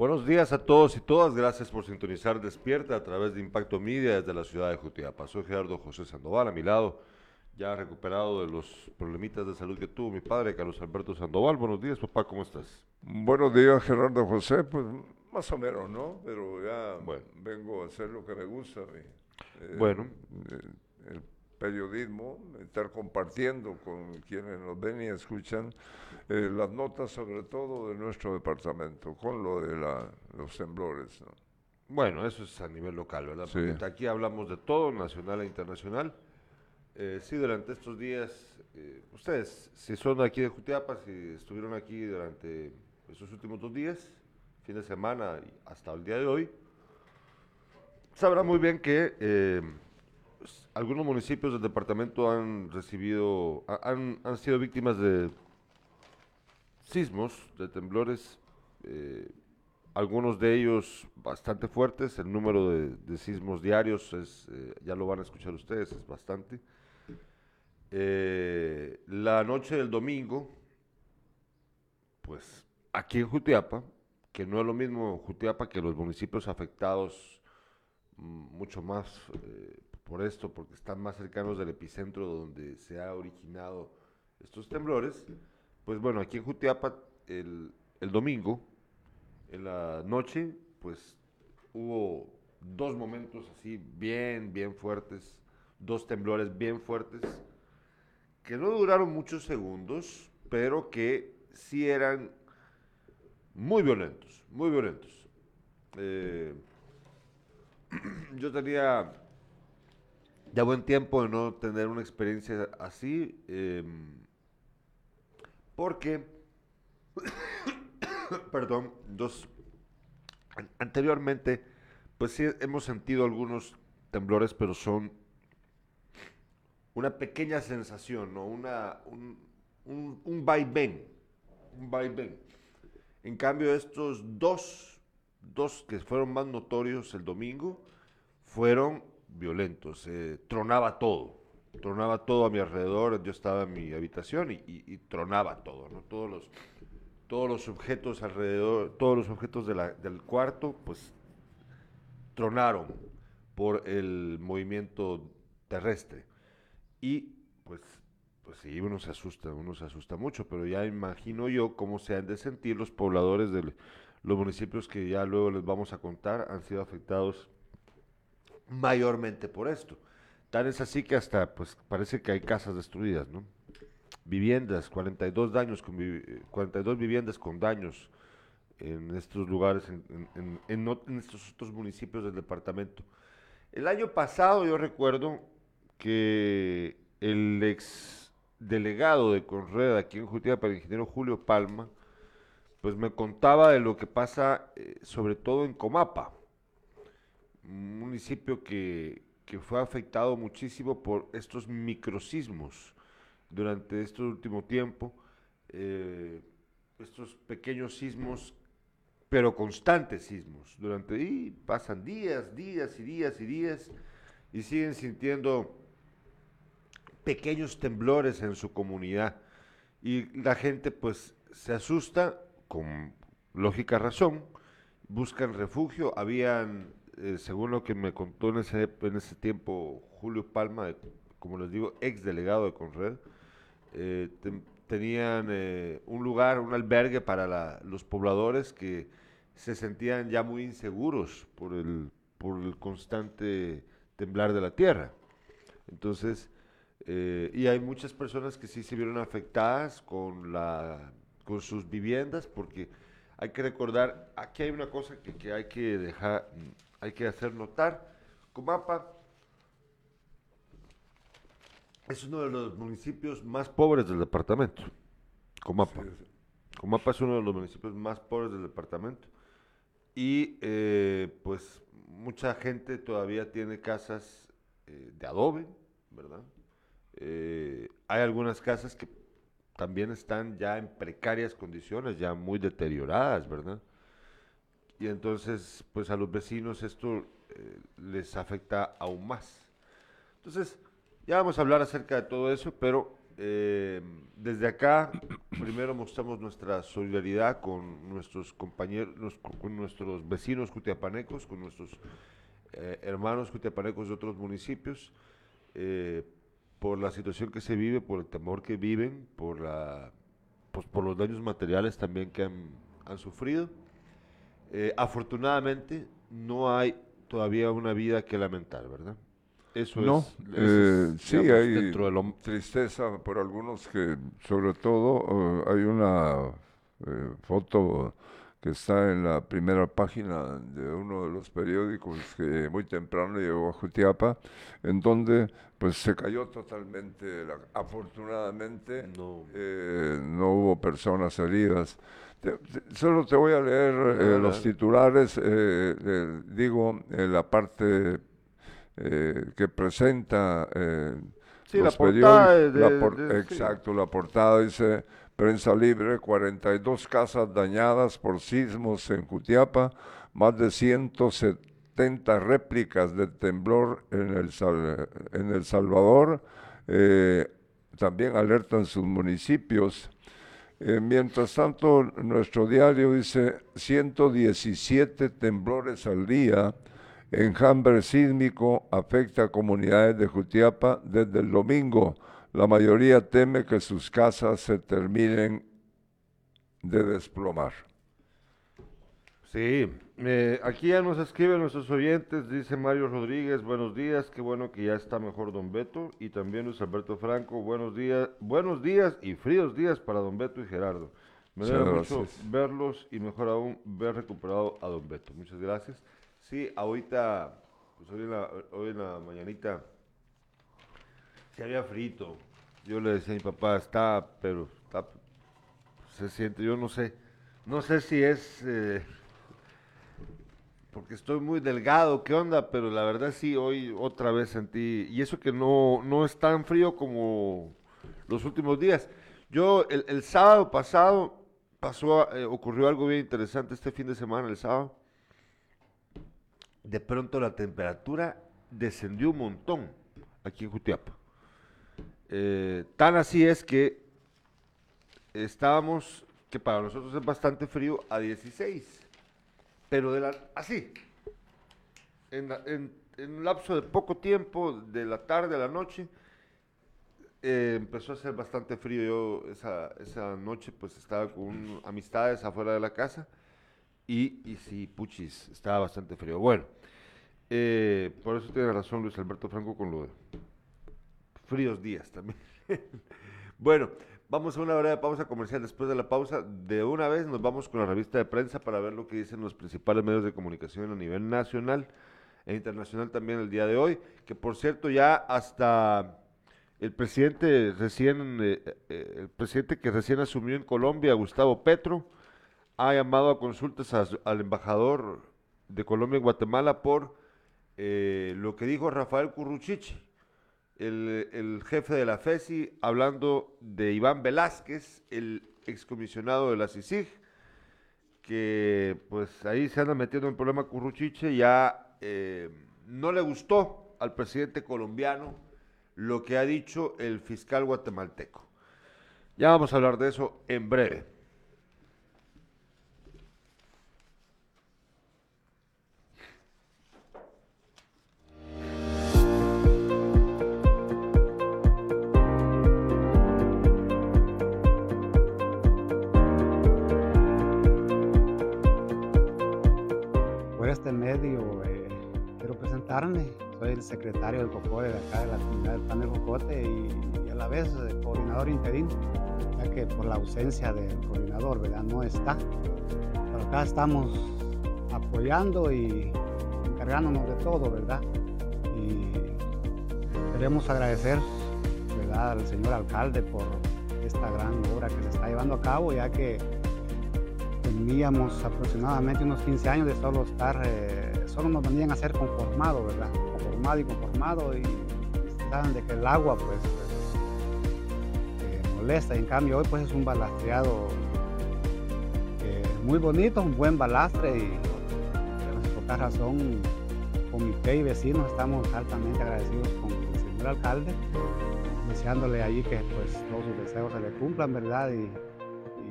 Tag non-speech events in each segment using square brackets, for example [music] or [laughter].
Buenos días a todos y todas. Gracias por sintonizar Despierta a través de Impacto Media desde la ciudad de Jutiapa. Soy Gerardo José Sandoval, a mi lado, ya recuperado de los problemitas de salud que tuvo mi padre, Carlos Alberto Sandoval. Buenos días, papá, ¿cómo estás? Buenos días, Gerardo José. Pues más o menos, ¿no? Pero ya vengo a hacer lo que me gusta. Eh, bueno. Eh, el periodismo, estar compartiendo con quienes nos ven y escuchan eh, las notas sobre todo de nuestro departamento, con lo de los temblores. Bueno, eso es a nivel local, ¿verdad? Porque aquí hablamos de todo, nacional e internacional. Eh, sí, durante estos días, eh, ustedes, si son aquí de Jutiapa, si estuvieron aquí durante esos últimos dos días, fin de semana y hasta el día de hoy, sabrán muy bien que eh, algunos municipios del departamento han recibido, han, han sido víctimas de sismos, de temblores, eh, algunos de ellos bastante fuertes, el número de, sismos diarios es, eh, ya lo van a escuchar ustedes, es bastante. Eh, la noche del domingo, pues aquí en Jutiapa, que no es lo mismo Jutiapa que los municipios afectados mm, mucho más por esto, porque están más cercanos del epicentro donde se ha originado estos temblores, pues bueno, aquí en Jutiapa el, domingo, en la noche, pues hubo dos momentos así bien, bien fuertes, dos temblores bien fuertes, que no duraron muchos segundos, pero que sí eran muy violentos, muy violentos. Eh, [clears throat] yo tenía ya buen tiempo de no tener una experiencia así. Em, porque, [coughs] perdón, dos, anteriormente, pues sí hemos sentido algunos temblores, pero son una pequeña sensación, ¿no? Una, un, un, un vaivén, un vaivén. En cambio, estos dos, dos que fueron más notorios el domingo, fueron violentos, tronaba todo tronaba todo a mi alrededor, yo estaba en mi habitación y, tronaba todo, ¿no? Todos los, todos los objetos alrededor, todos los objetos del cuarto, pues tronaron por el movimiento terrestre. Y pues, pues sí, uno se asusta, uno se asusta mucho, pero ya imagino yo cómo se han de sentir los pobladores de los municipios que ya luego les vamos a contar han sido afectados mayormente por esto. Tan es así que hasta, pues parece que hay casas destruidas, ¿no? Viviendas, 42 daños, con, 42 viviendas con daños en estos lugares, en, en, estos otros municipios del departamento. El año pasado yo recuerdo que el ex delegado de Conred aquí en Jutiapa, el ingeniero Julio Palma, pues me contaba de lo que pasa eh, sobre todo en Comapa, municipio que, que fue afectado muchísimo por estos microsismos durante este último tiempo, eh, estos pequeños sismos, pero constantes sismos, durante, y pasan días, días y días y días, y siguen sintiendo pequeños temblores en su comunidad. Y la gente pues se asusta, con lógica razón, buscan refugio, habían eh, según lo que me contó en ese, en ese tiempo Julio Palma, como les digo, ex delegado de Conred, eh, tenían eh, un lugar, un albergue para los pobladores que se sentían ya muy inseguros por el, por el constante temblar de la tierra. Entonces, y hay muchas personas que sí se vieron afectadas con, la, con sus viviendas, porque hay que recordar, aquí hay una cosa que, que hay que dejar hay que hacer notar. Comapa es uno de los municipios más pobres del departamento. Comapa. Comapa es uno de los municipios más pobres del departamento. Y eh, pues mucha gente todavía tiene casas eh, de adobe, ¿verdad? Eh, hay algunas casas que también están ya en precarias condiciones, ya muy deterioradas, ¿verdad? Y entonces pues a los vecinos esto eh, les afecta aún más. Entonces, ya vamos a hablar acerca de todo eso, pero Eh, desde acá, primero mostramos nuestra solidaridad con nuestros compañeros, con nuestros vecinos cutiapanecos, con nuestros eh, hermanos cutiapanecos de otros municipios, por la situación que se vive, por el temor que viven, por, la, pues, por los daños materiales también que han sufrido. Afortunadamente, no hay todavía una vida que lamentar, ¿verdad? Eso no, es, eh, sí hay tristeza por algunos que, sobre todo, eh, hay una eh, foto que está en la primera página de uno de los periódicos que muy temprano llegó a Jutiapa, en donde pues se cayó totalmente, afortunadamente no. no hubo personas heridas. solo te voy a leer los titulares, digo, en la parte eh, que presenta eh, la portada exacto, la portada dice prensa libre, 42 casas dañadas por sismos en Jutiapa, más de 170 réplicas de temblor en El, en el Salvador, eh, también alertan sus municipios. mientras tanto, nuestro diario dice 117 temblores al día, Enjambre sísmico afecta a comunidades de Jutiapa desde el domingo. La mayoría teme que sus casas se terminen de desplomar. Sí, eh, aquí ya nos escriben nuestros oyentes, dice Mario Rodríguez, buenos días, qué bueno que ya está mejor don Beto, y también Luis Alberto Franco, buenos días, buenos días y fríos días para don Beto y Gerardo. Me alegra mucho verlos y mejor aún ver recuperado a don Beto. Muchas gracias. Sí, ahorita, pues hoy en la, hoy en la mañanita, se había frito. Yo le decía a mi papá, está, pero está, se siente, yo no sé, no sé si es eh, porque estoy muy delgado, qué onda, pero la verdad sí, hoy otra vez sentí, y eso que no, no es tan frío como los últimos días. Yo, el, sábado pasado, pasó, eh, ocurrió algo bien interesante este fin de semana, el sábado de pronto la temperatura descendió un montón aquí en Jutiapa. Eh, tan así es que estábamos, que para nosotros es bastante frío, a 16. Pero de la, así, en, un lapso de poco tiempo, de la tarde a la noche, eh, empezó a ser bastante frío. Yo esa, esa noche pues estaba con amistades afuera de la casa y, y sí, puchis, estaba bastante frío. Bueno, eh, por eso tiene razón Luis Alberto Franco con lo fríos días también. [laughs] bueno, vamos a una hora de pausa comercial. Después de la pausa, de una vez nos vamos con la revista de prensa para ver lo que dicen los principales medios de comunicación a nivel nacional e internacional también el día de hoy. Que por cierto, ya hasta el presidente recién, eh, eh, el presidente que recién asumió en Colombia, Gustavo Petro, ha llamado a consultas al embajador de Colombia en Guatemala por eh, lo que dijo Rafael Curruchiche, el, jefe de la FESI, hablando de Iván Velázquez, el excomisionado de la CICIG, que pues ahí se anda metiendo en problema Curruchiche, ya eh, no le gustó al presidente colombiano lo que ha dicho el fiscal guatemalteco. Ya vamos a hablar de eso en breve. Este medio eh, quiero presentarme. Soy el secretario del COCODE de acá de la comunidad del Pan de Jocote y, a la vez el eh, coordinador interino, ya que por la ausencia del coordinador, ¿verdad? No está. Pero acá estamos apoyando y encargándonos de todo, ¿verdad? Y queremos agradecer, ¿verdad? Al señor alcalde por esta gran obra que se está llevando a cabo, ya que teníamos aproximadamente unos 15 años de solo estar, eh, solo nos venían a ser conformado, ¿verdad? Conformado y conformado y saben de que el agua pues eh, molesta en cambio hoy pues es un balastreado eh, muy bonito, un buen balastre y por esta razón comité y vecinos estamos altamente agradecidos con el señor alcalde deseándole ahí que pues todos sus deseos se le cumplan, ¿verdad? Y,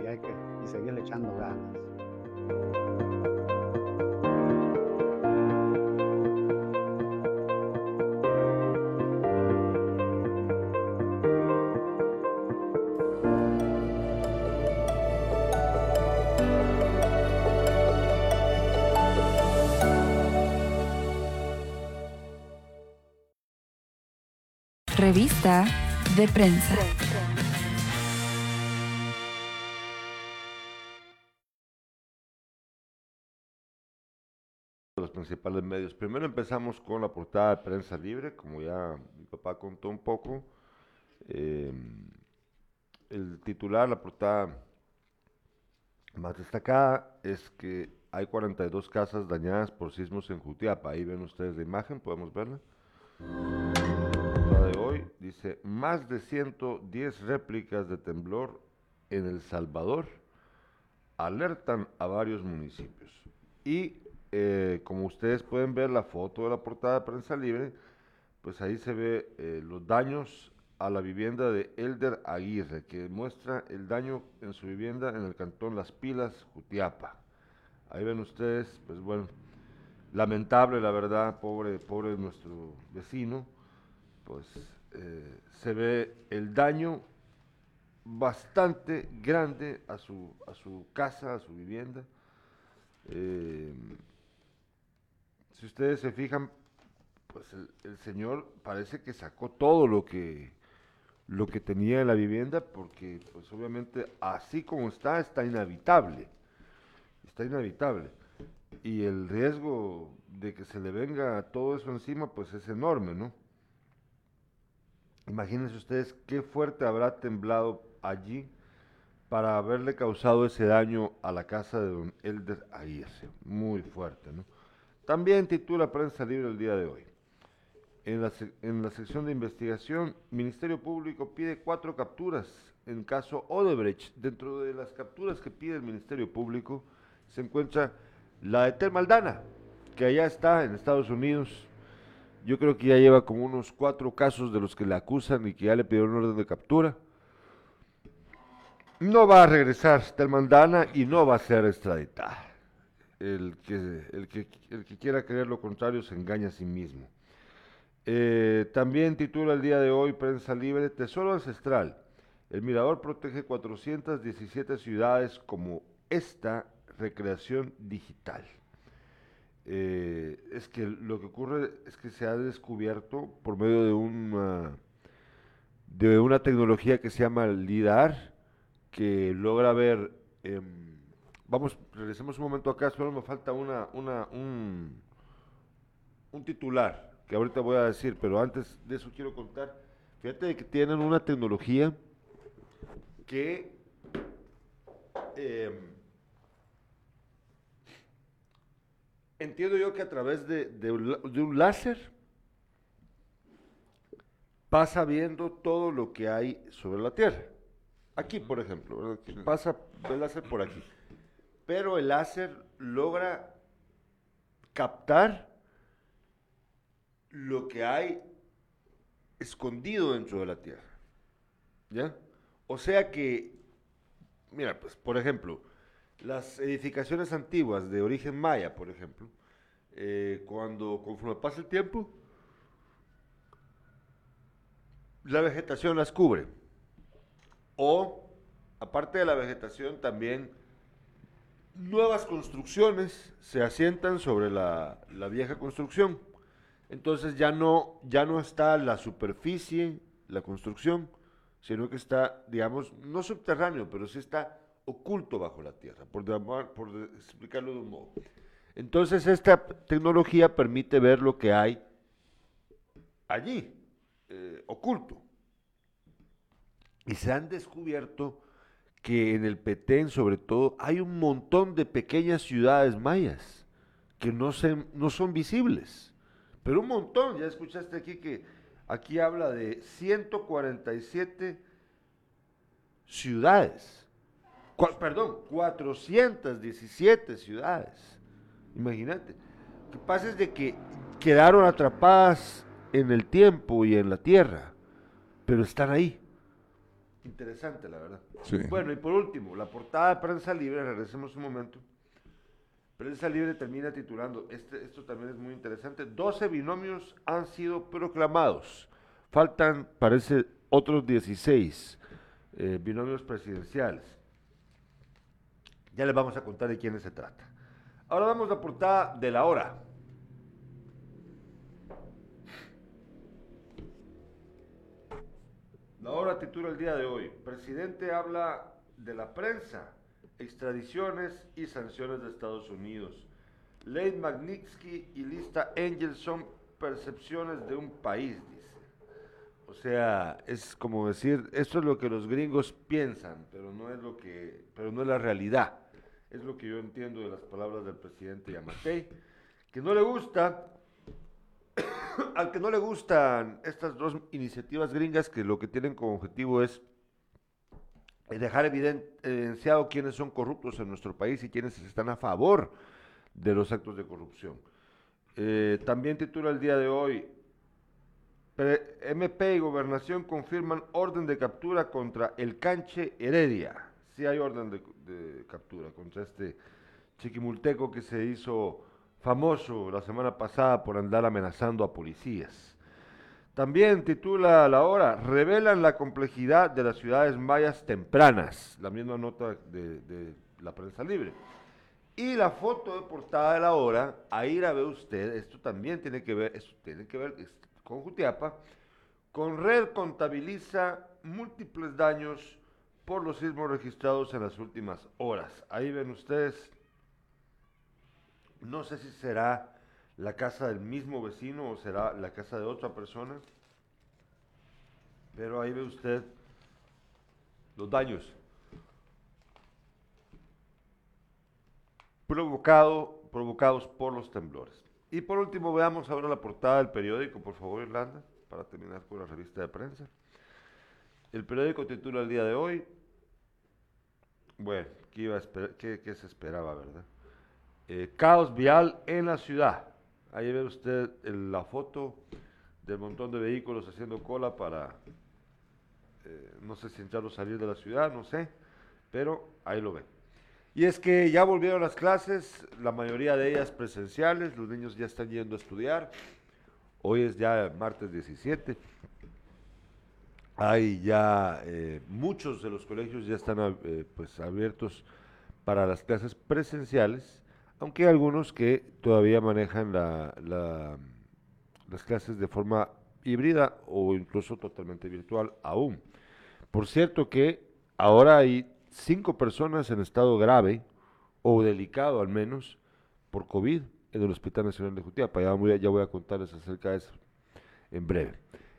hay que seguirle echando ganas. Revista de prensa. Principales medios. Primero empezamos con la portada de Prensa Libre, como ya mi papá contó un poco. Eh, el titular, la portada más destacada es que hay 42 casas dañadas por sismos en Jutiapa. Ahí ven ustedes la imagen, podemos verla. La de hoy dice, más de 110 réplicas de temblor en El Salvador alertan a varios municipios. Y eh, como ustedes pueden ver la foto de la portada de Prensa Libre, pues ahí se ve eh, los daños a la vivienda de Elder Aguirre, que muestra el daño en su vivienda en el cantón Las Pilas, Jutiapa. Ahí ven ustedes, pues bueno, lamentable la verdad, pobre, pobre nuestro vecino, pues eh, se ve el daño bastante grande a su, a su casa, a su vivienda. Si ustedes se fijan, pues el, señor parece que sacó todo lo que lo que tenía en la vivienda porque pues obviamente así como está está inhabitable. Está inhabitable. Y el riesgo de que se le venga todo eso encima pues es enorme no imagínense ustedes qué fuerte habrá temblado allí para haberle causado ese daño a la casa de don Elder Aguirre muy fuerte no también titula Prensa Libre el día de hoy. En la, en la, sección de investigación, Ministerio Público pide cuatro capturas en caso Odebrecht. Dentro de las capturas que pide el Ministerio Público se encuentra la de Tel Maldana, que allá está en Estados Unidos. Yo creo que ya lleva como unos cuatro casos de los que le acusan y que ya le pidieron orden de captura. No va a regresar Tel Maldana y no va a ser extraditada el que, el que, el que quiera creer lo contrario se engaña a sí mismo. Eh, también titula el día de hoy Prensa Libre, Tesoro Ancestral. El Mirador protege 417 ciudades como esta recreación digital. Eh, es que lo que ocurre es que se ha descubierto por medio de una, de una tecnología que se llama LIDAR, que logra ver... Vamos, regresemos un momento acá, solo me falta una, una, un, un titular que ahorita voy a decir, pero antes de eso quiero contar, fíjate que tienen una tecnología que eh, entiendo yo que a través de, de, un láser pasa viendo todo lo que hay sobre la Tierra. Aquí, por ejemplo, pasa el láser por aquí pero el láser logra captar lo que hay escondido dentro de la Tierra. ¿Ya? O sea que, mira, pues, por ejemplo, las edificaciones antiguas de origen maya, por ejemplo, eh, cuando conforme pasa el tiempo, la vegetación las cubre. O, aparte de la vegetación, también nuevas construcciones se asientan sobre la, la, vieja construcción. Entonces ya no, ya no está la superficie, la construcción, sino que está, digamos, no subterráneo, pero sí está oculto bajo la tierra, por, por explicarlo de un modo. Entonces esta tecnología permite ver lo que hay allí, eh, oculto. Y se han descubierto que en el Petén, sobre todo, hay un montón de pequeñas ciudades mayas que no, se, no son visibles. Pero un montón, ya escuchaste aquí que aquí habla de 147 ciudades. Cu perdón, 417 ciudades. Imagínate. Lo que pasa es de que quedaron atrapadas en el tiempo y en la tierra pero están ahí. Interesante, la verdad. Sí. Bueno, y por último, la portada de Prensa Libre, regresemos un momento. Prensa Libre termina titulando, este, esto también es muy interesante, 12 binomios han sido proclamados. Faltan, parece, otros 16 eh, binomios presidenciales. Ya les vamos a contar de quiénes se trata. Ahora vamos a la portada de la hora. La hora titula el día de hoy. Presidente habla de la prensa, extradiciones y sanciones de Estados Unidos. Ley Magnitsky y Lista Angel son percepciones de un país, dice. O sea, es como decir, esto es lo que los gringos piensan, pero no es lo que, pero no es la realidad. Es lo que yo entiendo de las palabras del presidente Yamatei, que no le gusta, [coughs] al que no le gustan estas dos iniciativas gringas que lo que tienen como objetivo es dejar eviden- evidenciado quiénes son corruptos en nuestro país y quiénes están a favor de los actos de corrupción. Eh, también titula el día de hoy, MP y Gobernación confirman orden de captura contra el Canche Heredia. Sí hay orden de, de captura contra este chiquimulteco que se hizo famoso la semana pasada por andar amenazando a policías. También titula la hora, revelan la complejidad de las ciudades mayas tempranas, la misma nota de, la prensa libre. Y la foto de portada de la hora, ahí la ve usted, esto también tiene que ver, esto tiene que ver con Jutiapa, con red contabiliza múltiples daños por los sismos registrados en las últimas horas. Ahí ven ustedes, no sé si será la casa del mismo vecino o será la casa de otra persona, pero ahí ve usted los daños provocado, provocados por los temblores. Y por último, veamos ahora la portada del periódico, por favor, Irlanda, para terminar con la revista de prensa. El periódico titula el día de hoy, bueno, ¿qué, iba a qué- qué se esperaba, verdad? Eh, caos vial en la ciudad. Ahí ve usted la foto del montón de vehículos haciendo cola para, eh, no sé si entrar o salir de la ciudad, no sé, pero ahí lo ven. Y es que ya volvieron las clases, la mayoría de ellas presenciales, los niños ya están yendo a estudiar. Hoy es ya martes 17. Hay ya eh, muchos de los colegios ya están pues abiertos para las clases presenciales, aunque hay algunos que todavía manejan la- la- las clases de forma híbrida o incluso totalmente virtual aún. Por cierto que ahora hay cinco personas en estado grave o delicado al menos por COVID en el Hospital Nacional de Jutiapa. Ya voy a, ya voy a contarles acerca de eso en breve.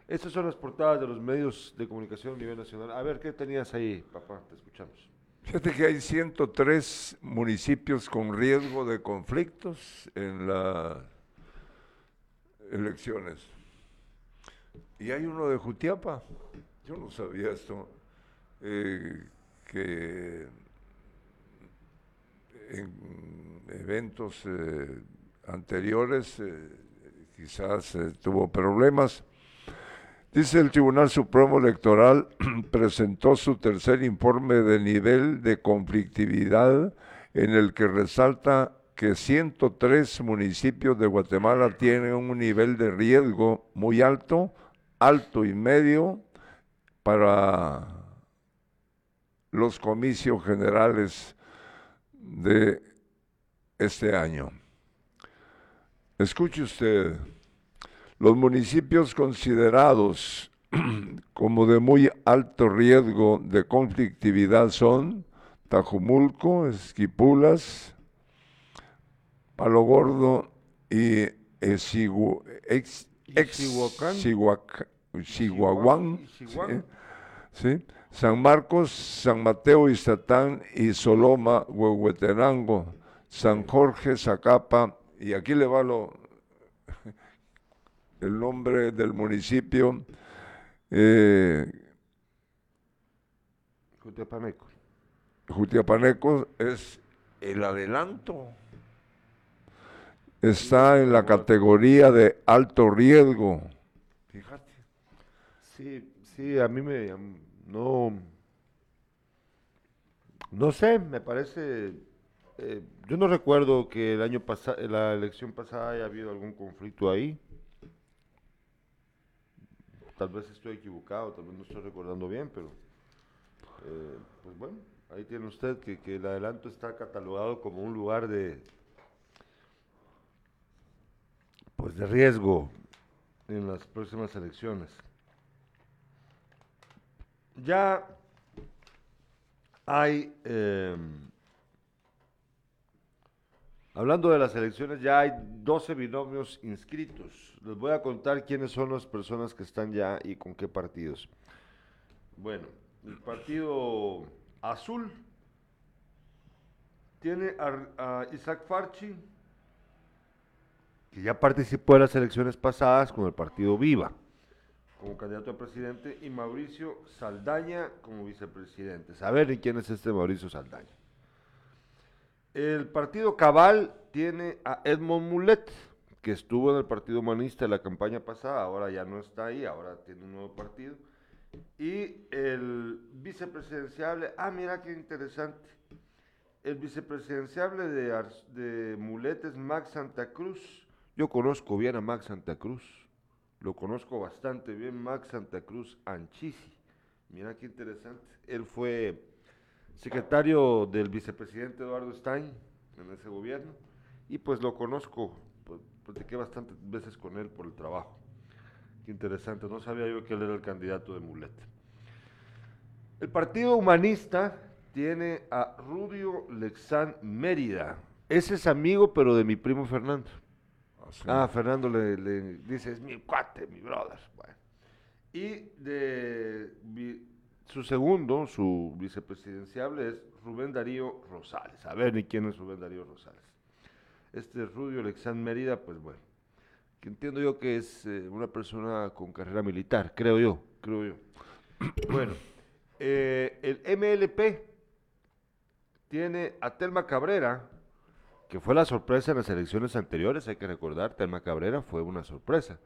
Estas son las portadas de los medios de comunicación a nivel nacional. A ver, ¿qué tenías ahí, papá? Te escuchamos. Fíjate que hay 103 municipios con riesgo de conflictos en las elecciones. Y hay uno de Jutiapa. Yo no sabía esto. eh, que en eventos eh, anteriores eh, quizás eh, tuvo problemas. Dice el Tribunal Supremo Electoral [clears throat] presentó su tercer informe de nivel de conflictividad en el que resalta que 103 municipios de Guatemala tienen un nivel de riesgo muy alto, alto y medio para los comicios generales de este año. Escuche usted. Los municipios considerados [clears throat] como de muy alto riesgo de conflictividad son Tajumulco, Esquipulas, Palo Gordo y Exigu-. San Marcos, San Mateo, Iztatán y Soloma, Huehuetenango, San Jorge, Zacapa, y aquí le va lo, el nombre del municipio, eh, Jutiapaneco. Jutiapaneco es el adelanto. Está en la categoría de alto riesgo. Fíjate. Sí, sí, a mí me... No... No sé, me parece... eh, yo no recuerdo que el año pasado, la elección pasada haya habido algún conflicto ahí. Tal vez estoy equivocado, tal vez no estoy recordando bien, pero... eh, pues bueno, ahí tiene usted que, el adelanto está catalogado como un lugar de... Pues de riesgo en las próximas elecciones. Ya hay, eh, hablando de las elecciones, ya hay 12 binomios inscritos. Les voy a contar quiénes son las personas que están ya y con qué partidos. Bueno, el partido azul tiene a, Isaac Farchi, que ya participó en las elecciones pasadas con el partido Viva como candidato a presidente y Mauricio Saldaña como vicepresidente. Saber quién es este Mauricio Saldaña. El partido Cabal tiene a Edmond Mulet, que estuvo en el partido humanista en la campaña pasada, ahora ya no está ahí, ahora tiene un nuevo partido. Y el vicepresidenciable, ah, mira qué interesante. El vicepresidenciable de, de Mulet es Max Santa Cruz. Yo conozco bien a Max Santa Cruz. Lo conozco bastante bien, Max Santa Cruz Anchisi. Mira qué interesante. Él fue secretario del vicepresidente Eduardo Stein en ese gobierno y pues lo conozco, pues, platiqué bastantes veces con él por el trabajo. Qué interesante, no sabía yo que él era el candidato de Mulet. El Partido Humanista tiene a Rudio Lexán Mérida. Ese es amigo, pero de mi primo Fernando. Así. Ah, Fernando le, le dice, es mi cuate, mi brother. Bueno. Y de su segundo, su vicepresidenciable es Rubén Darío Rosales. A ver ni quién es Rubén Darío Rosales. Este Rudio Lexán Mérida, pues bueno, que entiendo yo que es eh, una persona con carrera militar, creo yo, creo yo. [clears throat] bueno, eh, el MLP tiene a Telma Cabrera, que fue la sorpresa en las elecciones anteriores, hay que recordar, Telma Cabrera fue una sorpresa.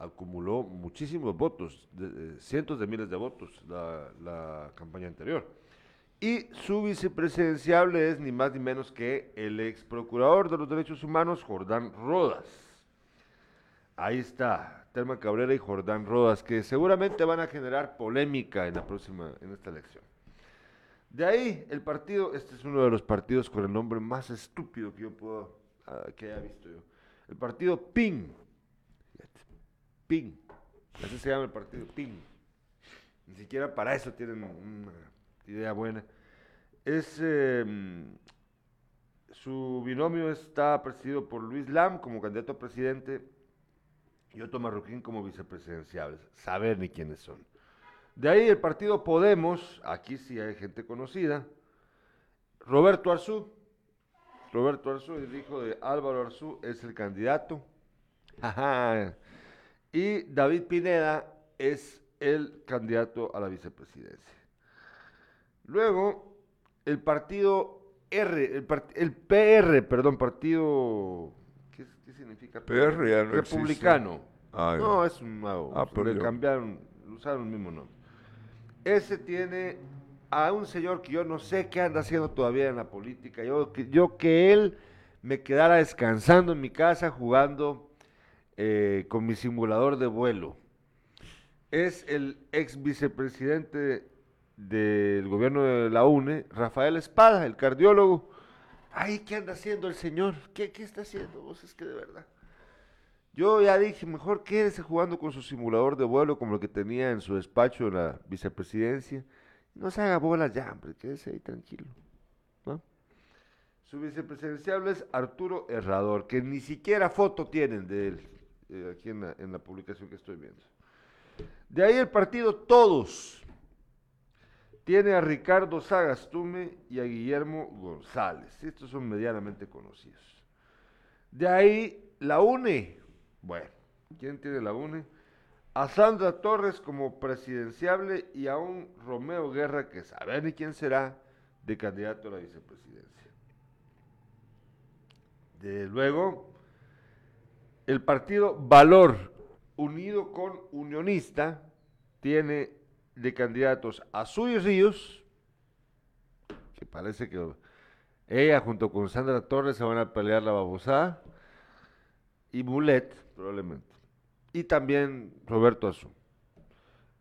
Acumuló muchísimos votos, de- de cientos de miles de votos la, campaña anterior. Y su vicepresidenciable es ni más ni menos que el ex procurador de los derechos humanos, Jordán Rodas. Ahí está, Telma Cabrera y Jordán Rodas, que seguramente van a generar polémica en la próxima, en esta elección. De ahí, el partido, este es uno de los partidos con el nombre más estúpido que yo puedo, ah, que haya visto yo. El partido PIN. PIN. Así se llama el partido PIN. Ni siquiera para eso tienen una idea buena. Es, eh, su binomio está presidido por Luis Lam como candidato a presidente y Otto Marroquín como vicepresidenciales. Saber ni quiénes son. De ahí el partido Podemos, aquí sí hay gente conocida. Roberto Arzú. Roberto Arzú, el hijo de Álvaro Arzú, es el candidato. Ajá. Y David Pineda es el candidato a la vicepresidencia. Luego, el partido R, el, part- el PR, perdón, partido. ¿Qué, qué significa? PR ya no existe. Republicano. Ah, ya. no, es un nuevo. Ah, le cambiaron, usaron el mismo nombre. Ese tiene a un señor que yo no sé qué anda haciendo todavía en la política. Yo que, yo que él me quedara descansando en mi casa jugando eh, con mi simulador de vuelo. Es el ex vicepresidente del gobierno de la UNE, Rafael Espada, el cardiólogo. Ay, ¿qué anda haciendo el señor? ¿Qué, qué está haciendo? Vos es que de verdad. Yo ya dije, mejor quédese jugando con su simulador de vuelo como el que tenía en su despacho en la vicepresidencia. No se haga bolas ya, hombre, quédese ahí tranquilo. Su vicepresidenciable es Arturo Herrador, que ni siquiera foto tienen de él eh, aquí en la, en la publicación que estoy viendo. De ahí el partido Todos tiene a Ricardo Sagastume y a Guillermo González. Estos son medianamente conocidos. De ahí la UNE. Bueno, ¿quién tiene la UNE? A Sandra Torres como presidenciable y a un Romeo Guerra, que saber ni quién será, de candidato a la vicepresidencia. De luego, el partido Valor, unido con Unionista, tiene de candidatos a Suy Ríos, que parece que ella junto con Sandra Torres se van a pelear la babosada, y Mulet, probablemente. Y también Roberto Azú.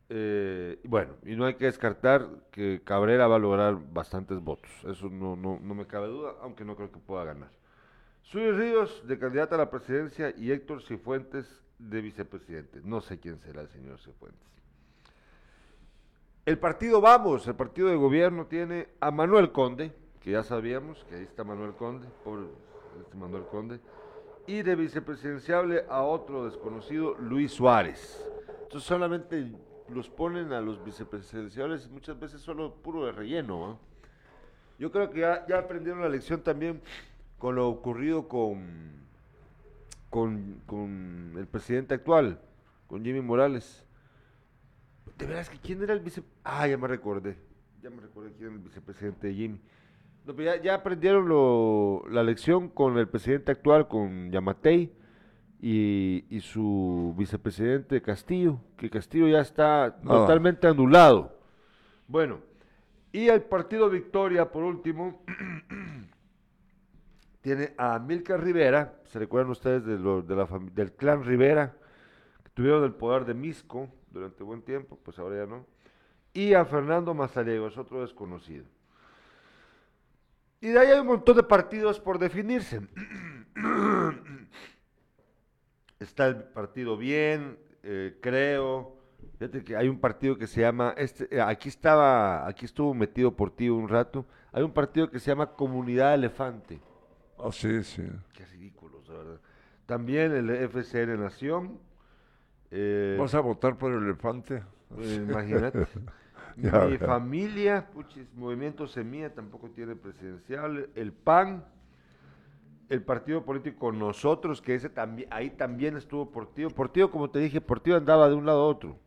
Eh, bueno, y no hay que descartar que Cabrera va a lograr bastantes votos. Eso no, no, no me cabe duda, aunque no creo que pueda ganar. Suy Ríos de candidata a la presidencia y Héctor Cifuentes de vicepresidente. No sé quién será el señor Cifuentes. El partido Vamos, el partido de gobierno tiene a Manuel Conde, que ya sabíamos que ahí está Manuel Conde, pobre este Manuel Conde, y de vicepresidenciable a otro desconocido, Luis Suárez. Entonces solamente los ponen a los vicepresidenciales muchas veces solo puro de relleno. Yo creo que ya, ya aprendieron la lección también con lo ocurrido con, con, con el presidente actual, con Jimmy Morales. De veras que quién era el vice... Ah, ya me recordé. Ya me recordé quién era el vicepresidente de Jimmy. No, pero ya, ya aprendieron lo- la lección con el presidente actual, con Yamatei, y, y su vicepresidente Castillo, que Castillo ya está Nada. totalmente anulado. Bueno, y el partido Victoria, por último, [clears throat] tiene a Milcar Rivera, se recuerdan ustedes de la del clan Rivera, que tuvieron el poder de Misco durante buen tiempo, pues ahora ya no, y a Fernando Mazariegos, otro desconocido. Y de ahí hay un montón de partidos por definirse. [clears throat] Está el partido Bien, eh, creo. Fíjate que hay un partido que se llama, este, eh, aquí estaba, aquí estuvo metido por ti un rato. Hay un partido que se llama Comunidad Elefante. Ah, sí, sí. Qué ridículos, la verdad. También el FCN Nación. eh, ¿Vas a votar por el elefante? eh, [laughs] imagínate. [laughs] Ya, Mi ya. familia, puchis, Movimiento Semilla tampoco tiene presidencial. El PAN, el partido político Nosotros, que ese también, ahí también estuvo Portillo. Portillo, como te dije, Portillo andaba de un lado a otro.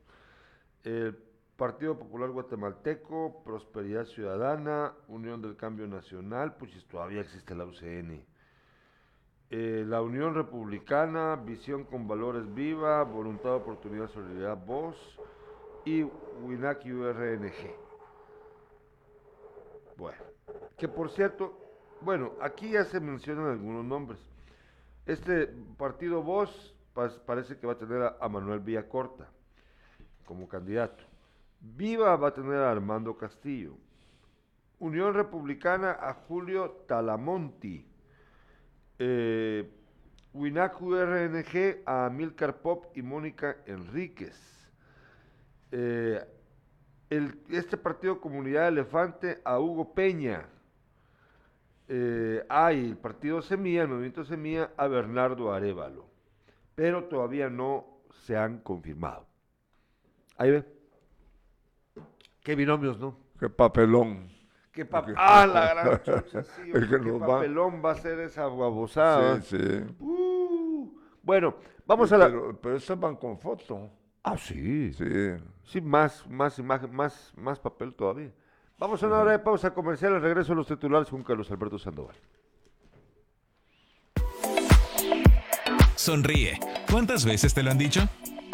El Partido Popular Guatemalteco, Prosperidad Ciudadana, Unión del Cambio Nacional, pues todavía existe la UCN. Eh, la Unión Republicana, Visión con Valores Viva, Voluntad, Oportunidad, Solidaridad, Voz y WINAC URNG. Bueno, que por cierto, bueno, aquí ya se mencionan algunos nombres. Este partido Voz parece que va a tener a, a Manuel Villacorta como candidato. Viva va a tener a Armando Castillo. Unión Republicana a Julio Talamonti. Eh, WINAC URNG a Milcar Pop y Mónica Enríquez. Eh, este partido Comunidad Elefante a Hugo Peña. Eh, hay el partido Semilla, el movimiento Semilla, a Bernardo Arevalo. Pero todavía no se han confirmado. Ahí ve. Qué binomios, ¿no? Qué papelón. Qué pap- Ok. ¡Ah, la gran [laughs] chucha! Sí, El que qué va- papelón va a ser esa babosada. Sí, sí. Uh, bueno, vamos a la... Pero, pero esas van con foto. Ah, sí. Sí. Sí, más, más imagen, más, más papel todavía. Vamos a una hora de pausa comercial, al regreso a los titulares con Carlos Alberto Sandoval. Sonríe. ¿Cuántas veces te lo han dicho?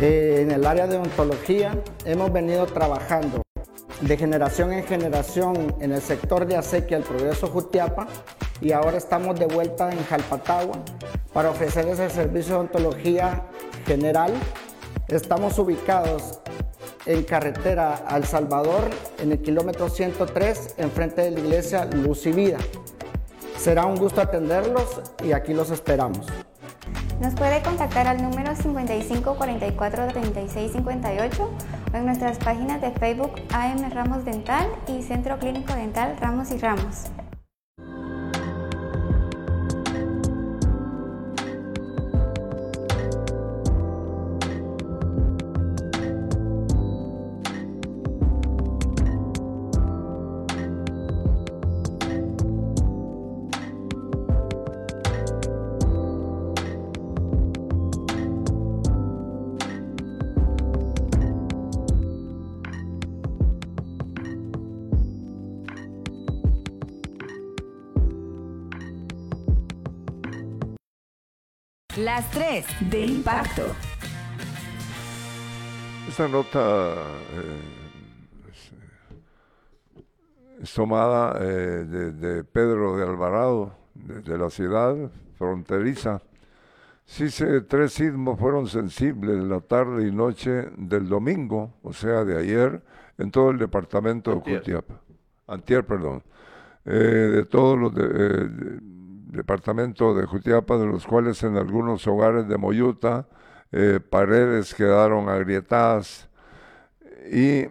Eh, en el área de odontología hemos venido trabajando de generación en generación en el sector de acequia el Progreso Jutiapa y ahora estamos de vuelta en Jalpatagua para ofrecerles el servicio de odontología general. Estamos ubicados en carretera al Salvador en el kilómetro 103 enfrente de la iglesia Luz y Vida. Será un gusto atenderlos y aquí los esperamos. Nos puede contactar al número 55 44 36 58 o en nuestras páginas de Facebook AM Ramos Dental y Centro Clínico Dental Ramos y Ramos. Las tres de impacto. Esta nota eh, es, es tomada eh, de, de Pedro de Alvarado, desde la ciudad fronteriza. Sí, se, tres sismos fueron sensibles la tarde y noche del domingo, o sea, de ayer, en todo el departamento de. Jutiapa. Antier, perdón. Eh, de todos los de- eh, de- Jutiapa, de los cuales en algunos hogares de Moyuta eh, paredes quedaron agrietadas y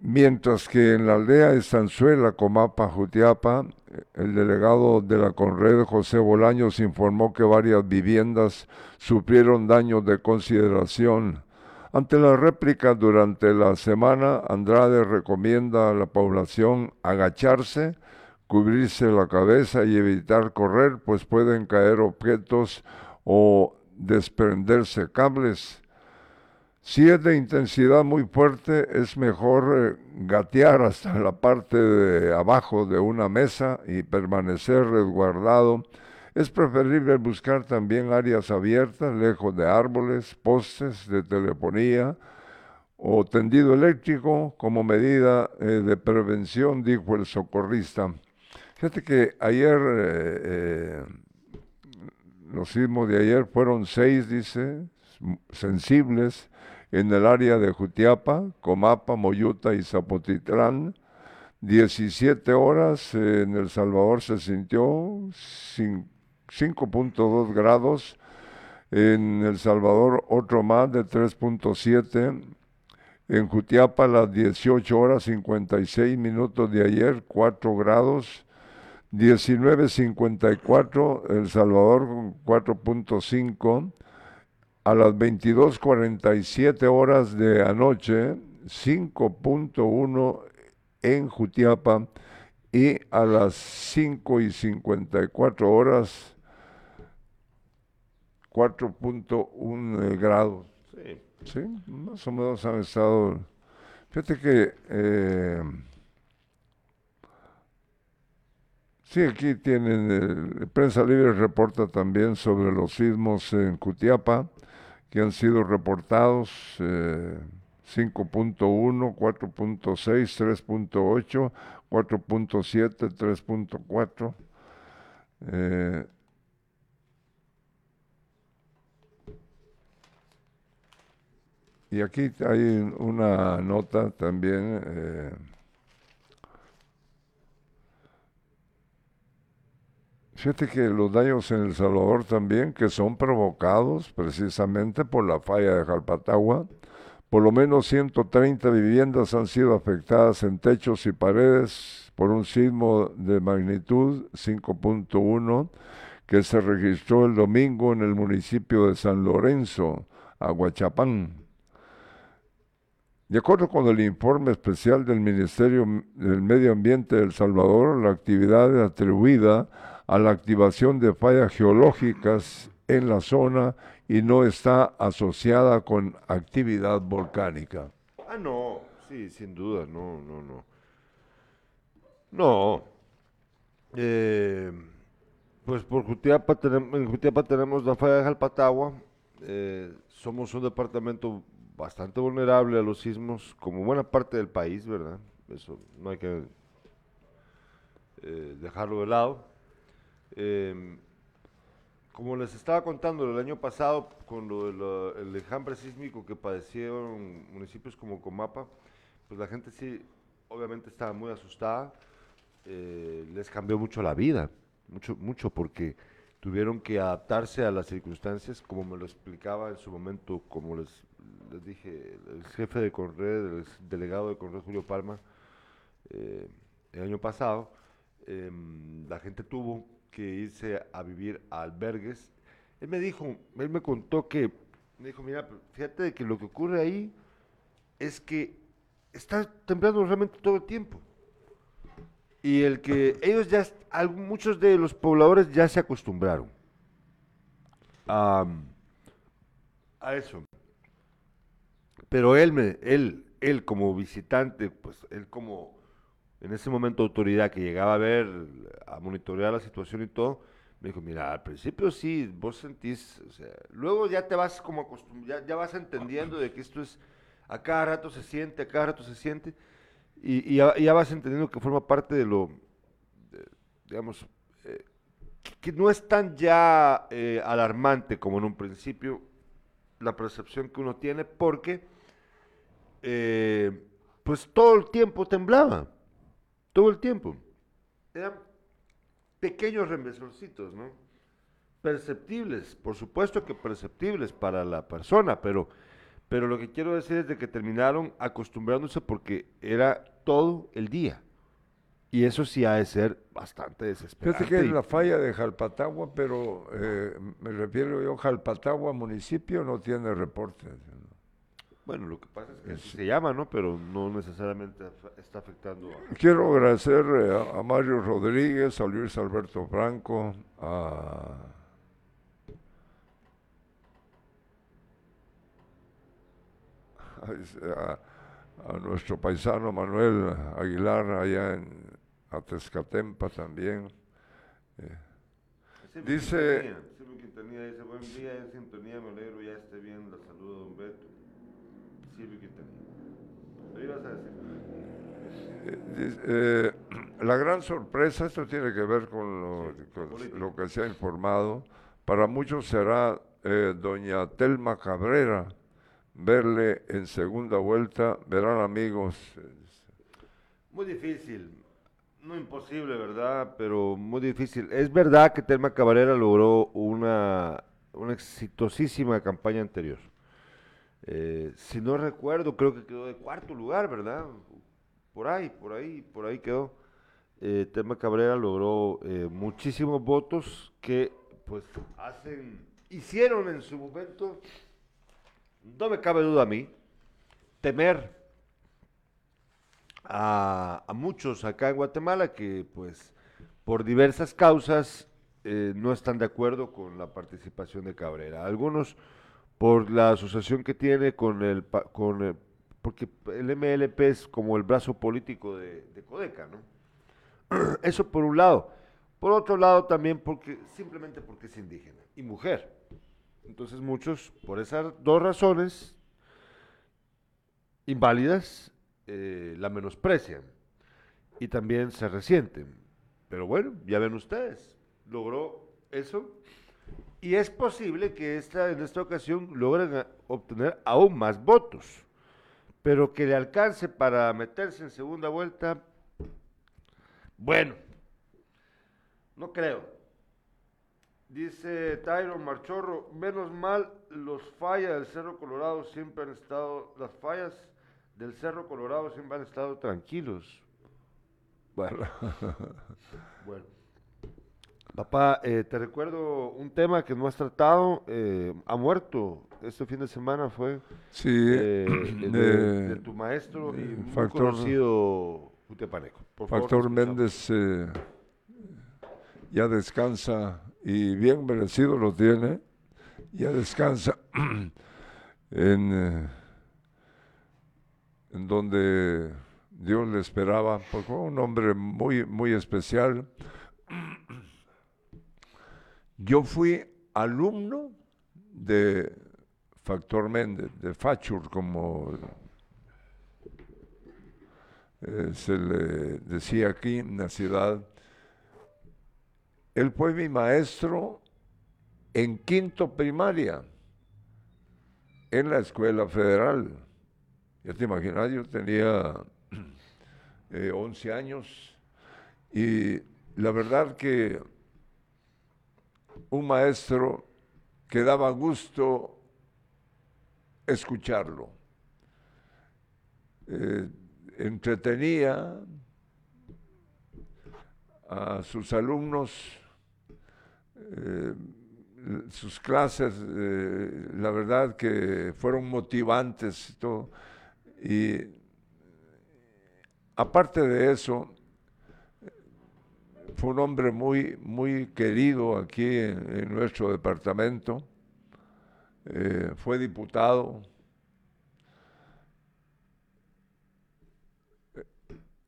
mientras que en la aldea de Sanzuela, Comapa, Jutiapa, el delegado de la Conred, José Bolaños, informó que varias viviendas sufrieron daños de consideración. Ante la réplica durante la semana, Andrade recomienda a la población agacharse, cubrirse la cabeza y evitar correr, pues pueden caer objetos o desprenderse cables. Si es de intensidad muy fuerte, es mejor eh, gatear hasta la parte de abajo de una mesa y permanecer resguardado. Es preferible buscar también áreas abiertas, lejos de árboles, postes de telefonía o tendido eléctrico como medida eh, de prevención, dijo el socorrista. Fíjate que ayer, eh, eh, los sismos de ayer fueron seis, dice, sensibles en el área de Jutiapa, Comapa, Moyuta y Zapotitlán. 17 horas eh, en El Salvador se sintió cin- 5.2 grados, en El Salvador otro más de 3.7, en Jutiapa a las 18 horas 56 minutos de ayer 4 grados, 19.54 El Salvador con 4.5, a las 22.47 horas de anoche 5.1 en Jutiapa y a las 5 y 54 horas 4.1 grados. Sí. Sí, más o menos han estado. Fíjate que. eh, sí, aquí tienen. eh, Prensa Libre reporta también sobre los sismos en Cutiapa que han sido reportados: eh, 5.1, 4.6, 3.8, 4.7, 3.4. Eh, Y aquí hay una nota también. eh, fíjate que los daños en El Salvador también, que son provocados precisamente por la falla de Jalpatagua. Por lo menos 130 viviendas han sido afectadas en techos y paredes por un sismo de magnitud 5.1 que se registró el domingo en el municipio de San Lorenzo, Aguachapán. De acuerdo con el informe especial del Ministerio del Medio Ambiente de El Salvador, la actividad atribuida a la activación de fallas geológicas en la zona y no está asociada con actividad volcánica. Ah, no, sí, sin duda, no, no, no. No. Eh, pues por Jutiapa tenemos, en Jutiapa tenemos la falla de Jalpatagua. eh, somos un departamento bastante vulnerable a los sismos, como buena parte del país, ¿verdad? Eso no hay que eh, dejarlo de lado. Em, como les estaba contando el año pasado, con lo del enjambre sísmico que padecieron municipios como Comapa, pues la gente sí, obviamente estaba muy asustada, eh, les cambió mucho la vida, mucho, mucho, porque tuvieron que adaptarse a las circunstancias, como me lo explicaba en su momento, como les, les dije, el jefe de Conred, el delegado de Conred, Julio Palma, eh, el año pasado, em, la gente tuvo que irse a vivir a albergues. Él me dijo, él me contó que, me dijo, mira, fíjate de que lo que ocurre ahí es que está temblando realmente todo el tiempo. Y el que ellos ya, muchos de los pobladores ya se acostumbraron a, a eso. Pero él, me, él, él como visitante, pues él como en ese momento autoridad que llegaba a ver, a monitorear la situación y todo, Me dijo, mira, al principio sí, vos sentís, o sea, luego ya te vas como acostumbrado, ya, ya, vas entendiendo de que esto es, a cada rato se siente, a cada rato se siente, y, y ya, ya, vas entendiendo que forma parte de lo, de, digamos, eh, que no es tan ya eh, alarmante como en un principio la percepción que uno tiene, porque eh, pues todo el tiempo temblaba, todo el tiempo. Eran pequeños rembesorcitos, ¿no? Perceptibles, por supuesto que perceptibles para la persona, pero, pero lo que quiero decir es de que terminaron acostumbrándose porque era todo el día. Y eso sí ha de ser bastante desesperante. Fíjate que es la falla de Jalpatagua, pero eh, me refiero yo, Jalpatagua municipio no tiene reportes. Bueno, lo que pasa es que se llama, ¿no? Pero no necesariamente está afectando. A... Quiero agradecer eh, a, a, Mario Rodríguez, a Luis Alberto Franco, a, [laughs] a, a nuestro paisano Manuel Aguilar allá en Atezcatempa también. Eh, dice... Quintanilla dice, buen día, en sintonía, me alegro, ya esté bien, la saludo, don Beto. Silvio Quintanilla. ¿Lo ibas a decir? Eh, eh, [clears throat] la gran sorpresa, esto tiene que ver con lo, Sí, con político. lo que se ha informado, para muchos será eh, doña Telma Cabrera verle en segunda vuelta, verán amigos, eh, Muy difícil, no imposible, ¿verdad? Pero muy difícil. Es verdad que Telma Cabrera logró una, una exitosísima campaña anterior. Eh, si no recuerdo, creo que quedó de cuarto lugar, ¿verdad? Por ahí, por ahí, por ahí quedó. Eh, Telma Cabrera logró eh, muchísimos votos que pues hacen, hicieron en su momento, no me cabe duda a mí, temer a, a muchos acá en Guatemala que pues por diversas causas eh, no están de acuerdo con la participación de Cabrera. Algunos por la asociación que tiene con el, con el- porque el MLP es como el brazo político de, de Codeca, ¿no? [clears throat] Eso por un lado. Por otro lado también porque, simplemente porque es indígena y mujer. Entonces muchos, por esas dos razones inválidas, eh, la menosprecian y también se resienten. Pero bueno, ya ven ustedes, logró eso y es posible que esta, en esta ocasión logren a- obtener aún más votos, pero que le alcance para meterse en segunda vuelta, bueno, no creo. Dice Tyron Marchorro, menos mal los fallas del Cerro Colorado siempre han estado, las fallas del Cerro Colorado siempre han estado tranquilos. Bueno, [laughs] bueno. Papá, eh, te recuerdo un tema que no has tratado, eh, ha muerto este fin de semana, fue sí, eh, de, de- de tu maestro y de muy Factor- conocido Jutepaneco. Por Factor. Méndez ya descansa y bien merecido lo tiene, ya descansa [clears throat] en, en donde Dios le esperaba, porque fue un hombre muy, muy especial. Yo fui alumno de Factor Méndez, de Fachur, como eh, se le decía aquí en la ciudad. Él fue mi maestro en quinto primaria, en la escuela federal. Ya te imaginas, yo tenía eh, 11 años y la verdad que un maestro que daba gusto escucharlo. Eh, entretenía a sus alumnos, eh, sus clases, eh, la verdad que fueron motivantes y todo. Y aparte de eso, fue un hombre muy, muy querido aquí en, nuestro departamento. Eh, fue diputado.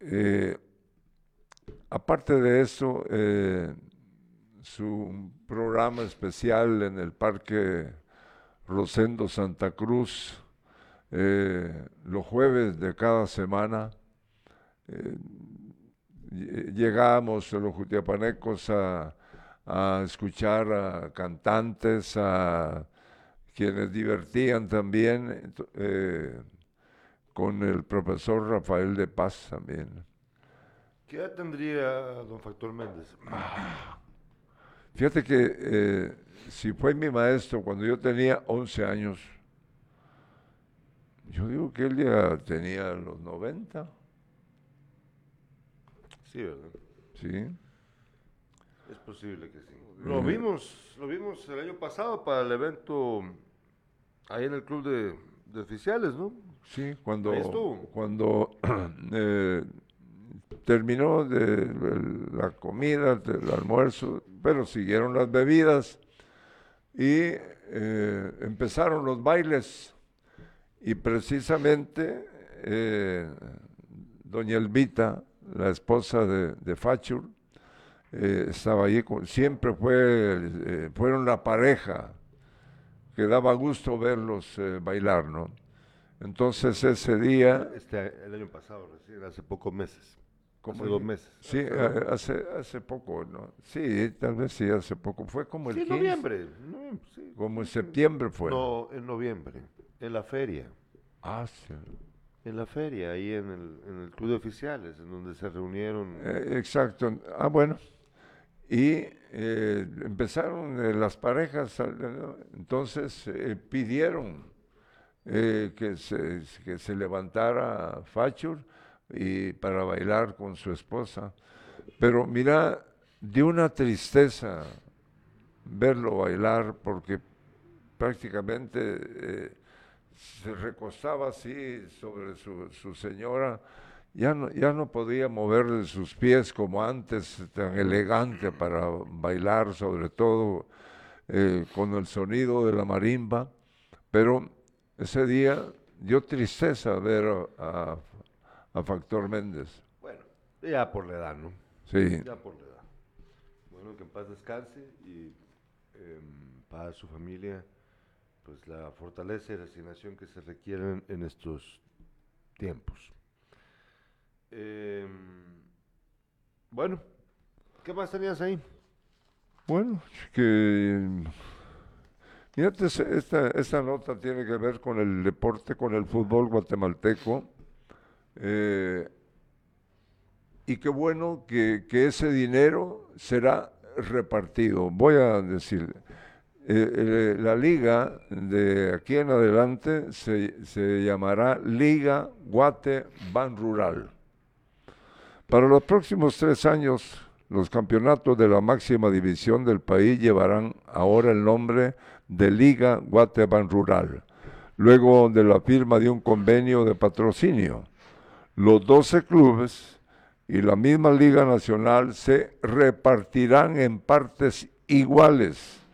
Eh, aparte de eso, eh, su programa especial en el Parque Rosendo Santa Cruz los jueves de cada semana. Llegamos los jutiapanecos a, a escuchar a cantantes, a quienes divertían también, eh, con el profesor Rafael de Paz también. ¿Qué edad tendría don Factor Méndez? Fíjate que eh, si fue mi maestro cuando yo tenía 11 años, yo digo que él ya tenía los 90. Sí, ¿verdad? Sí. Es posible que sí. Lo vimos, lo vimos el año pasado para el evento ahí en el club de, de oficiales, ¿no? Sí, cuando, cuando [clears throat] eh, terminó de, la comida, del almuerzo, pero siguieron las bebidas y eh, empezaron los bailes. Y precisamente eh, doña Elvita, la esposa de, de Fachur, eh, estaba allí, con- siempre fue, eh, fueron la pareja que daba gusto verlos eh, bailar, ¿no? Entonces ese día, Este, el año pasado, recién, hace pocos meses. ¿Cómo hace dos meses. sí, eh, hace, hace poco, ¿no? Sí, tal vez sí, hace poco. Fue como el Sí, en 15, noviembre. sí. como en septiembre fue. No, en noviembre. En la feria. Ah, sí. En la feria, ahí en el, en el club de oficiales, en donde se reunieron. Eh, exacto. Ah, bueno. Y eh, empezaron eh, las parejas, entonces pidieron que, se, que se levantara Fachur y para bailar con su esposa. Pero mira, de una tristeza verlo bailar porque prácticamente se recostaba así sobre su, su señora, ya no, ya no podía mover sus pies como antes, tan elegante para bailar, sobre todo eh, con el sonido de la marimba, pero ese día dio tristeza ver a, a- a Factor Méndez. Bueno, ya por la edad, ¿no? Sí, Ya por la edad. Bueno, que en paz descanse y em, para su familia, pues la fortaleza y resignación que se requieren en estos tiempos. Em, bueno, ¿qué más tenías ahí? Bueno, que se- esta, esta nota tiene que ver con el deporte, con el fútbol guatemalteco. eh, y qué bueno que, que ese dinero será repartido. Voy a decir, eh, eh, la liga de aquí en adelante se, se llamará Liga Guate Ban Rural. Para los próximos tres años, los campeonatos de la máxima división del país llevarán ahora el nombre de Liga Guateban Rural, luego de la firma de un convenio de patrocinio. Los 12 clubes y la misma Liga Nacional se repartirán en partes iguales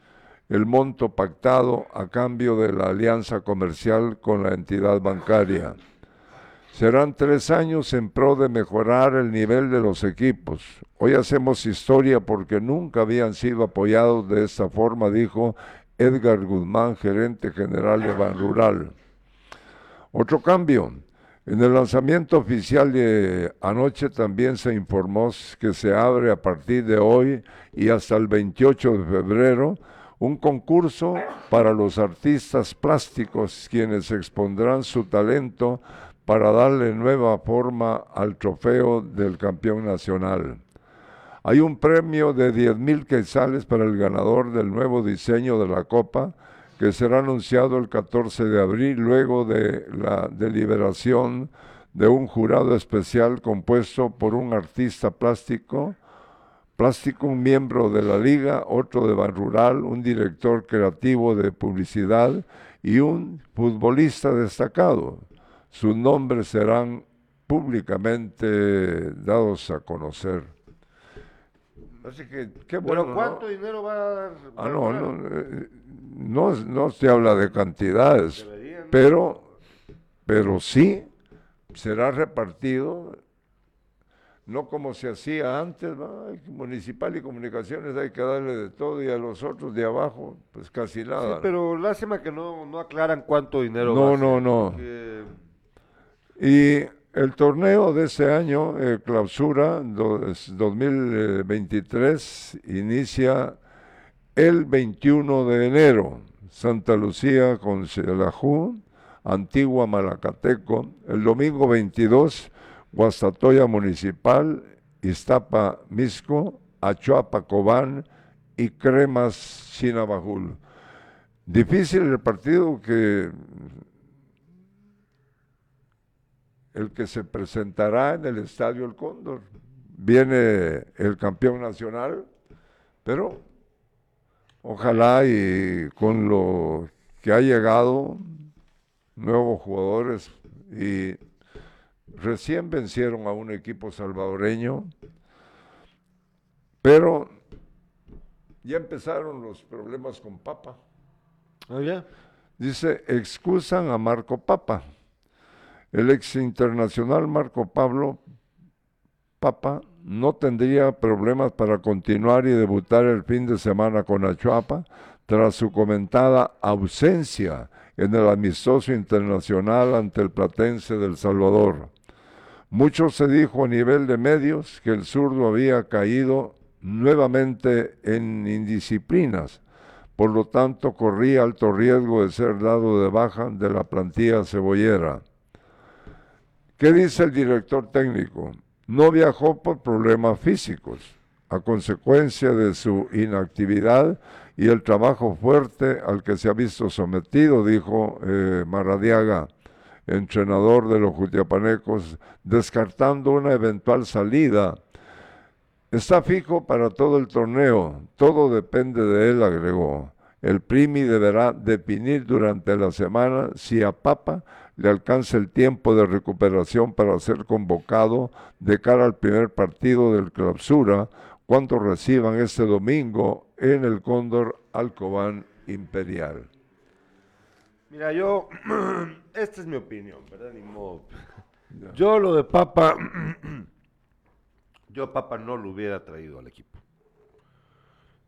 el monto pactado a cambio de la alianza comercial con la entidad bancaria. Serán tres años en pro de mejorar el nivel de los equipos. Hoy hacemos historia porque nunca habían sido apoyados de esta forma, dijo Edgar Guzmán, gerente general de Ban Rural. Otro cambio. En el lanzamiento oficial de anoche también se informó que se abre a partir de hoy y hasta el 28 de febrero un concurso para los artistas plásticos quienes expondrán su talento para darle nueva forma al trofeo del campeón nacional. Hay un premio de 10 mil quetzales para el ganador del nuevo diseño de la copa que será anunciado el 14 de abril luego de la deliberación de un jurado especial compuesto por un artista plástico, plástico, un miembro de la liga, otro de Ban Rural, un director creativo de publicidad y un futbolista destacado. Sus nombres serán públicamente dados a conocer. Así que qué bueno. Pero ¿no? ¿cuánto dinero va a dar? Ah, no, no, eh, no, no se habla de cantidades, Deberían. pero, pero sí será repartido no como se hacía antes, municipal y comunicaciones hay que darle de todo y a los otros de abajo, pues casi nada. Sí, pero lástima que no, no aclaran cuánto dinero No, va a no, ser, no. porque- Y el torneo de ese año, eh, clausura do- es 2023, inicia el 21 de enero. Santa Lucía con Xelajú, Antigua Malacateco. El domingo 22, Guastatoya Municipal, Iztapa Misco, Achuapa Cobán y Cremas Chinabajul. Difícil el partido que el que se presentará en el Estadio El Cóndor. Viene el campeón nacional, pero ojalá y con lo que ha llegado, nuevos jugadores y recién vencieron a un equipo salvadoreño, pero ya empezaron los problemas con Papa. Ya. Dice, excusan a Marco Papa. El ex internacional Marco Pablo Papa no tendría problemas para continuar y debutar el fin de semana con Achuapa tras su comentada ausencia en el amistoso internacional ante el Platense del Salvador. Mucho se dijo a nivel de medios que el zurdo había caído nuevamente en indisciplinas, por lo tanto corría alto riesgo de ser dado de baja de la plantilla cebollera. ¿Qué dice el director técnico? No viajó por problemas físicos, a consecuencia de su inactividad y el trabajo fuerte al que se ha visto sometido, dijo eh, Maradiaga, entrenador de los Jutiapanecos, descartando una eventual salida. Está fijo para todo el torneo, todo depende de él, agregó. El Primi deberá definir durante la semana si a Papa le alcanza el tiempo de recuperación para ser convocado de cara al primer partido del clausura cuando reciban este domingo en el Cóndor Alcobán Imperial. Mira, yo, [clears throat] esta es mi opinión, ¿verdad? Ni modo. Yo lo de Papa, [clears throat] yo Papa no lo hubiera traído al equipo.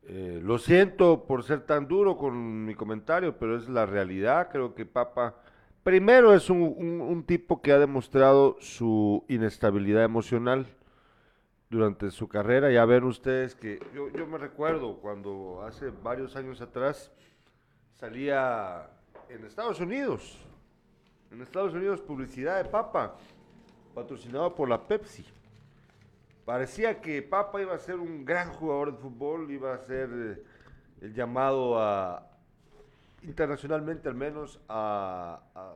Eh, lo siento por ser tan duro con mi comentario, pero es la realidad. Creo que Papa, primero es un, un- un tipo que ha demostrado su inestabilidad emocional durante su carrera. Ya ven ustedes que yo, yo me recuerdo cuando hace varios años atrás salía en Estados Unidos, en Estados Unidos publicidad de Papa, patrocinado por la Pepsi. Parecía que Papa iba a ser un gran jugador de fútbol, iba a ser eh, el llamado a, internacionalmente al menos, a, a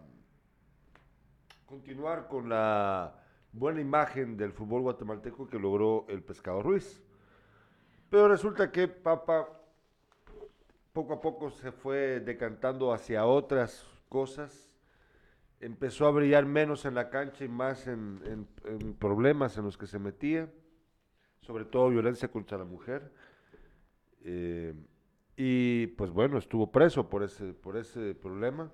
continuar con la buena imagen del fútbol guatemalteco que logró el Pescado Ruiz. Pero resulta que Papa poco a poco se fue decantando hacia otras cosas, empezó a brillar menos en la cancha y más en, problemas en los que se metía, sobre todo violencia contra la mujer. Eh, y pues bueno, estuvo preso por ese, por ese problema.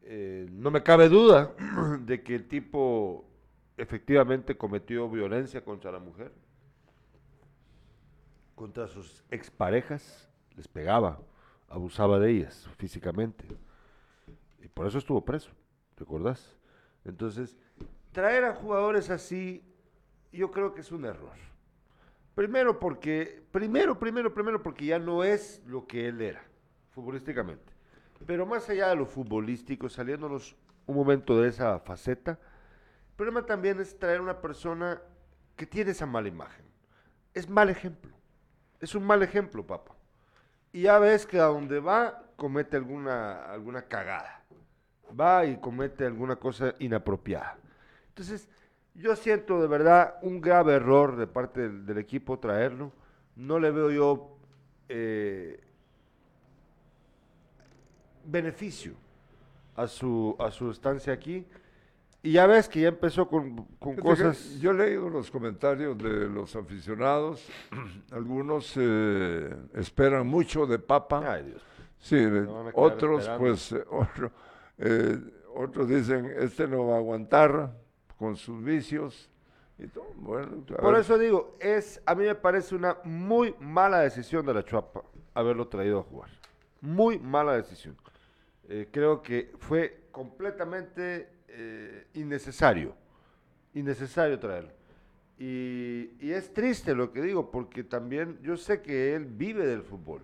Eh, no me cabe duda [clears throat] de que el tipo efectivamente cometió violencia contra la mujer, contra sus exparejas, les pegaba, abusaba de ellas físicamente. Y por eso estuvo preso, ¿te acordás? Entonces, traer a jugadores así, yo creo que es un error. Primero porque, primero, primero, primero porque ya no es lo que él era, futbolísticamente. Pero más allá de lo futbolístico, saliéndonos un momento de esa faceta, el problema también es traer una persona que tiene esa mala imagen. Es mal ejemplo. Es un mal ejemplo, papá. Y ya ves que a donde va, comete alguna, alguna cagada. Va y comete alguna cosa inapropiada. Entonces, yo siento de verdad un grave error de parte del, equipo traerlo. No le veo yo eh, beneficio a su, a su estancia aquí. Y ya ves que ya empezó con, con cosas... Yo he leído los comentarios de los aficionados. [clears throat] Algunos eh, esperan mucho de Papa. Ay, Dios. Sí, otros esperando. pues eh, otro, eh, otros dicen este no va a aguantar con sus vicios Y todo, bueno, Por ver, eso digo, es, a mí me parece una muy mala decisión de la Chuapa haberlo traído a jugar. Muy mala decisión. Eh, creo que fue completamente eh, innecesario. Innecesario traerlo. Y, y es triste lo que digo, porque también yo sé que él vive del fútbol.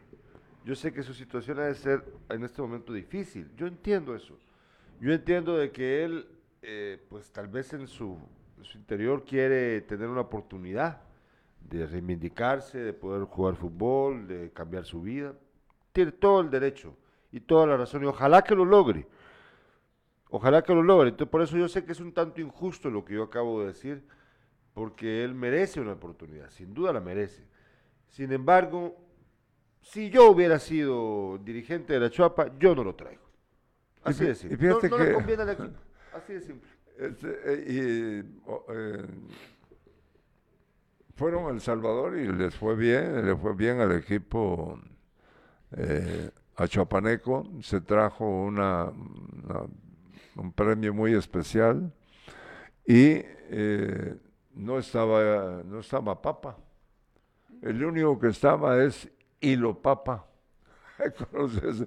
Yo sé que su situación ha de ser en este momento difícil. Yo entiendo eso. Yo entiendo de que él, eh, pues tal vez en su, en su interior quiere tener una oportunidad de reivindicarse, de poder jugar fútbol, de cambiar su vida. Tiene todo el derecho y toda la razón y ojalá que lo logre. Ojalá que lo logre. Entonces, por eso yo sé que es un tanto injusto lo que yo acabo de decir, porque él merece una oportunidad, sin duda la merece. Sin embargo, si yo hubiera sido dirigente de la Chuapa, yo no lo traigo. Así de simple. no, no le conviene al equipo. [laughs] Así de simple. Este, eh, y, eh, fueron a El Salvador y les fue bien, le fue bien al equipo eh, a Chapaneco, se trajo una, una- un premio muy especial y eh, no estaba no estaba Papa. El único que estaba es Hilo Papa. [laughs]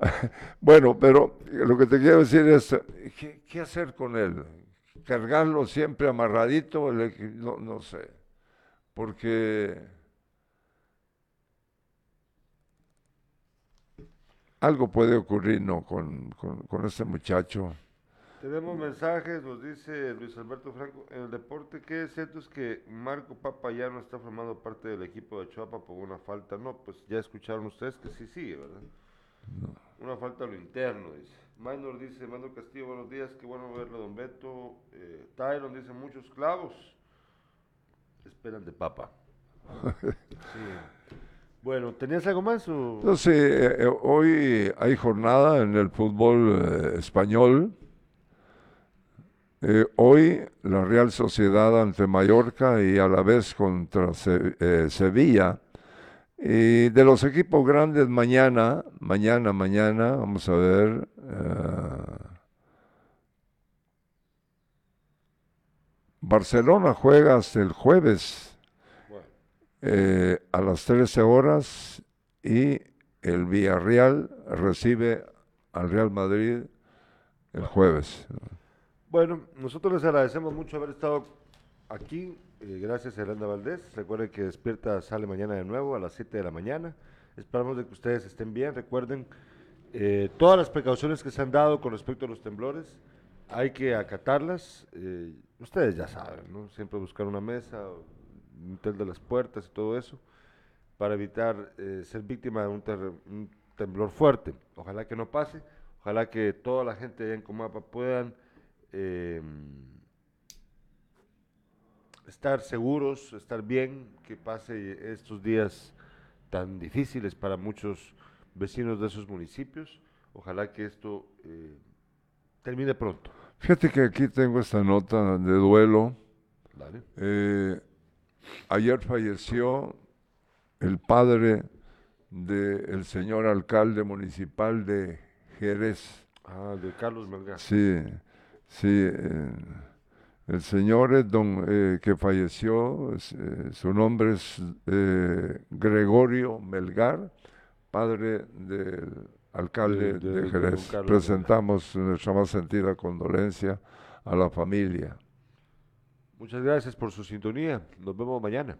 [laughs] Bueno, pero lo que te quiero decir es, ¿qué, qué hacer con él? ¿Cargarlo siempre amarradito? No, no sé, porque algo puede ocurrir, ¿no? Con, con, con este muchacho. Tenemos mensajes, nos dice Luis Alberto Franco, en el deporte, ¿qué es cierto? Es que Marco Papa ya no está formando parte del equipo de Chuapa por una falta. No, pues ya escucharon ustedes que sí sigue, ¿verdad? Una falta a lo interno, dice. Minor dice, Mando Castillo, buenos días, qué bueno verlo, don Beto. Eh, Tyron dice, muchos clavos esperan de Papa. [laughs] Sí. Bueno, ¿tenías algo más? O? Entonces, eh, eh, hoy hay jornada en el fútbol eh, español. Eh, hoy la Real Sociedad ante Mallorca y a la vez contra Se- Sevilla. Y de los equipos grandes mañana, mañana, mañana, vamos a ver. Barcelona juega hasta el jueves eh, a las 13 horas y el Villarreal recibe al Real Madrid el jueves. Bueno, nosotros les agradecemos mucho haber estado aquí. eh, gracias Yolanda Valdés. Recuerden que Despierta sale mañana de nuevo a las 7 de la mañana. Esperamos de que ustedes estén bien. Recuerden eh, todas las precauciones que se han dado con respecto a los temblores. Hay que acatarlas. eh, ustedes ya saben, ¿no? Siempre buscar una mesa, un tel de las puertas y todo eso para evitar eh, ser víctima de un, un temblor fuerte. Ojalá que no pase, ojalá que toda la gente allá en Comapa puedan eh, estar seguros, estar bien, que pase estos días tan difíciles para muchos vecinos de esos municipios. Ojalá que esto eh, termine pronto. Fíjate que aquí tengo esta nota de duelo. Dale. Eh, ayer falleció el padre del señor alcalde municipal de Jerez. Ah, de Carlos Melgar. Sí, sí. eh, el señor es don, eh, que falleció, es, eh, su nombre es Gregorio Melgar, padre del alcalde De- de- Jerez. Presentamos nuestra más sentida condolencia a la familia. Muchas gracias por su sintonía. Nos vemos mañana.